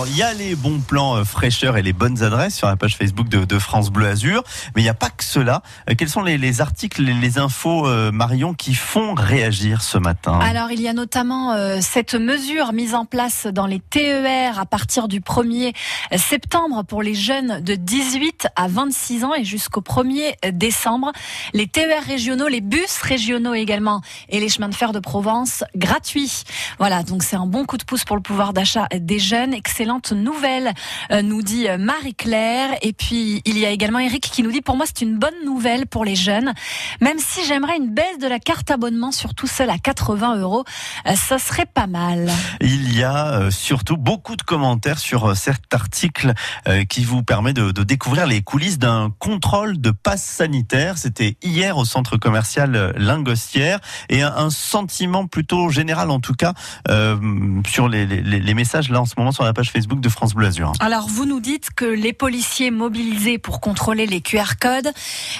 Alors, il y a les bons plans euh, fraîcheurs et les bonnes adresses sur la page Facebook de, de France Bleu Azur, mais il n'y a pas que cela. Euh, Quels sont les, les articles, les, les infos, euh, Marion, qui font réagir ce matin? Alors, il y a notamment euh, cette mesure mise en place dans les TER à partir du 1er septembre pour les jeunes de 18 à 26 ans et jusqu'au 1er décembre. Les TER régionaux, les bus régionaux également et les chemins de fer de Provence gratuits. Voilà, donc c'est un bon coup de pouce pour le pouvoir d'achat des jeunes. Excellente nouvelle, euh, nous dit euh, Marie-Claire. Et puis, il y a également Eric qui nous dit, pour moi, c'est une bonne nouvelle pour les jeunes. Même si j'aimerais une baisse de la carte abonnement, surtout celle à 80 euros, euh, ça serait pas mal. Il y a surtout beaucoup de commentaires sur cet article qui vous permet de, de découvrir les coulisses d'un contrôle de passe sanitaire. C'était hier au centre commercial Lingostière et un, un sentiment plutôt général en tout cas euh, sur les, les, les messages là en ce moment sur la page Facebook Alors, vous nous dites que les policiers mobilisés pour contrôler les QR codes,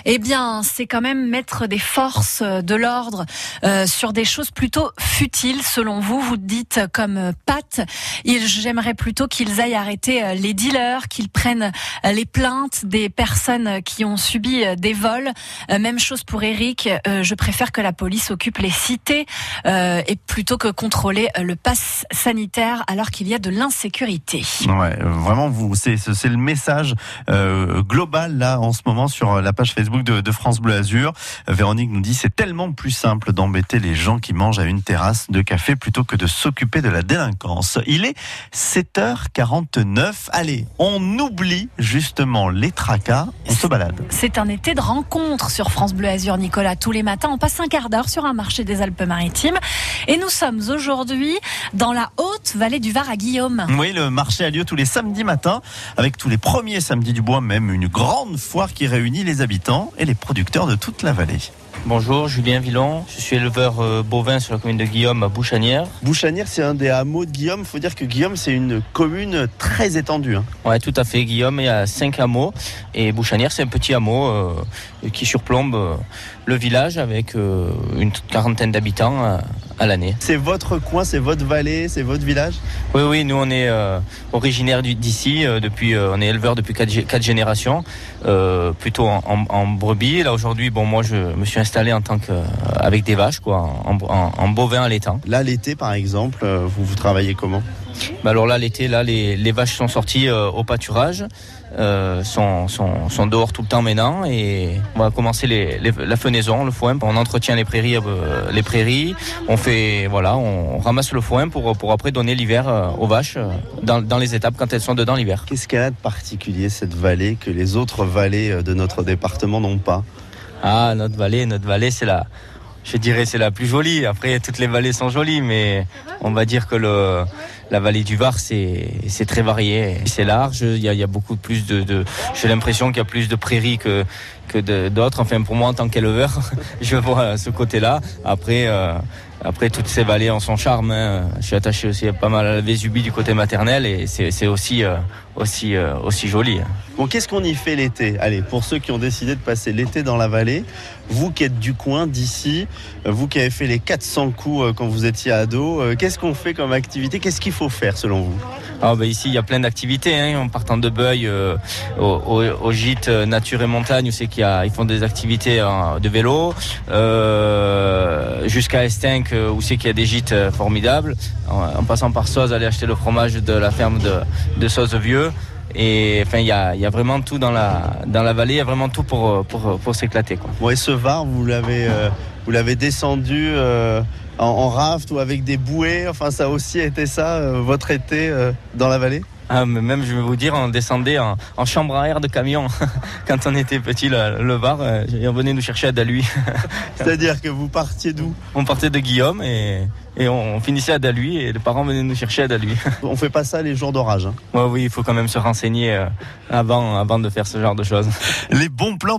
eh bien, c'est quand même mettre des forces de l'ordre euh, sur des choses plutôt futiles, selon vous. Vous dites comme euh, Pat, j'aimerais plutôt qu'ils aillent arrêter euh, les dealers, qu'ils prennent euh, les plaintes des personnes qui ont subi euh, des vols. Euh, Même chose pour Eric. Euh, Je préfère que la police occupe les cités euh, et plutôt que contrôler euh, le pass sanitaire alors qu'il y a de l'insécurité. Ouais, euh, vraiment, vous, c'est, le message euh, global là en ce moment sur la page Facebook de, de France Bleu Azur. Euh, Véronique nous dit c'est tellement plus simple d'embêter les gens qui mangent à une terrasse de café plutôt que de s'occuper de la délinquance. Il est 7h49. Allez, on oublie justement les tracas, on se balade. C'est un été de rencontre sur France Bleu Azur, Nicolas. Tous les matins, on passe un quart d'heure sur un marché des Alpes-Maritimes. Et nous sommes aujourd'hui dans la haute vallée du Var à Guillaume. Oui, le marché a lieu tous les samedis matins, avec tous les premiers samedis du bois, même une grande foire qui réunit les habitants et les producteurs de toute la vallée. Bonjour, Julien Villon. Je suis éleveur euh, bovin sur la commune de Guillaume à Bouchanière. Bouchanière, c'est un des hameaux de Guillaume. faut dire que Guillaume, c'est une commune très étendue. hein. Ouais, tout à fait. Guillaume, il y a cinq hameaux. Et Bouchanière, c'est un petit hameau euh, qui surplombe euh, le village avec euh, une quarantaine d'habitants euh, à l'année. C'est votre coin, c'est votre vallée, c'est votre village? Oui, oui, nous on est euh, originaire d'ici, euh, depuis, euh, on est éleveur depuis quatre, gé- quatre générations, plutôt en, en- en brebis. Là aujourd'hui, bon, moi je me suis installé en tant que avec des vaches, quoi, en, en- bovin à l'étang. Là, l'été, par exemple, vous, vous travaillez comment? Bah alors là, l'été, là, les, les vaches sont sorties euh, au pâturage, euh, sont, sont, sont dehors tout le temps maintenant, et on va commencer les, les- la fenaison, le foin. On entretient les prairies, euh, les prairies. On fait, voilà, on ramasse le foin pour, pour après donner l'hiver aux vaches dans, dans les étapes quand elles sont dedans l'hiver. Qu'est-ce qu'elle a de particulier, cette vallée, que les autres vallées de notre département n'ont pas? Ah, notre vallée, notre vallée, c'est la, je dirais, c'est la plus jolie. Après, toutes les vallées sont jolies, mais on va dire que le, la vallée du Var, c'est, très varié. C'est large. Il y a, beaucoup plus de, j'ai l'impression qu'il y a plus de prairies que, que d'autres. Enfin, pour moi, en tant qu'éleveur, je vois ce côté-là. Après, euh, après, toutes ces vallées ont son charme. hein. Je suis attaché aussi pas mal à la Vésubie du côté maternel et c'est, aussi, euh, aussi, euh, aussi joli. Bon, qu'est-ce qu'on y fait l'été? Allez, pour ceux qui ont décidé de passer l'été dans la vallée, vous qui êtes du coin, d'ici, euh, vous qui avez fait les 400 coups quand vous étiez ado, qu'est-ce qu'on fait comme activité? Qu'est-ce qu'il faut faire selon vous? Ah bah ici il y a plein d'activités hein, en partant de Beuil euh, au, gîte euh, nature et montagne où c'est qu'il font des activités euh, de vélo euh, jusqu'à Estinck euh, où c'est qu'il y a des gîtes formidables en, passant par Soz aller acheter le fromage de la ferme de, de Vieux et enfin il y a, y a vraiment tout dans la dans la vallée. Il y a vraiment tout pour pour, pour s'éclater. Bon, et ce Var, vous l'avez, euh, vous l'avez descendu euh, en, raft ou avec des bouées? Enfin, ça a aussi été ça, euh, votre été dans la vallée? Ah, mais même, je vais vous dire, on descendait en, en chambre à air de camion quand on était petit, le, le Var, euh, et on venait nous chercher à Daluy. C'est-à-dire que vous partiez d'où? On partait de Guillaume et, et on finissait à Daluy et les parents venaient nous chercher à Daluy. On fait pas ça les jours d'orage. hein? Ouais, oui, il faut quand même se renseigner euh, avant, avant de faire ce genre de choses. Les bons plans pour